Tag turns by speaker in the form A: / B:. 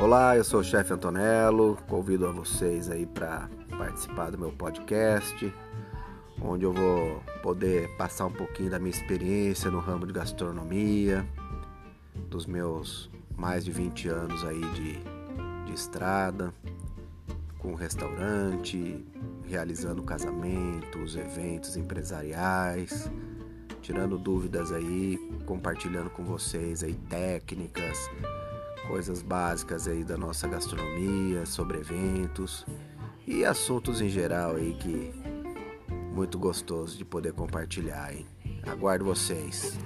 A: Olá, eu sou o chefe Antonello, convido a vocês aí para participar do meu podcast, onde eu vou poder passar um pouquinho da minha experiência no ramo de gastronomia, dos meus mais de 20 anos aí de, de estrada, com restaurante, realizando casamentos, eventos empresariais, tirando dúvidas aí, compartilhando com vocês aí técnicas, coisas básicas aí da nossa gastronomia, sobre eventos e assuntos em geral aí que muito gostoso de poder compartilhar, hein? Aguardo vocês.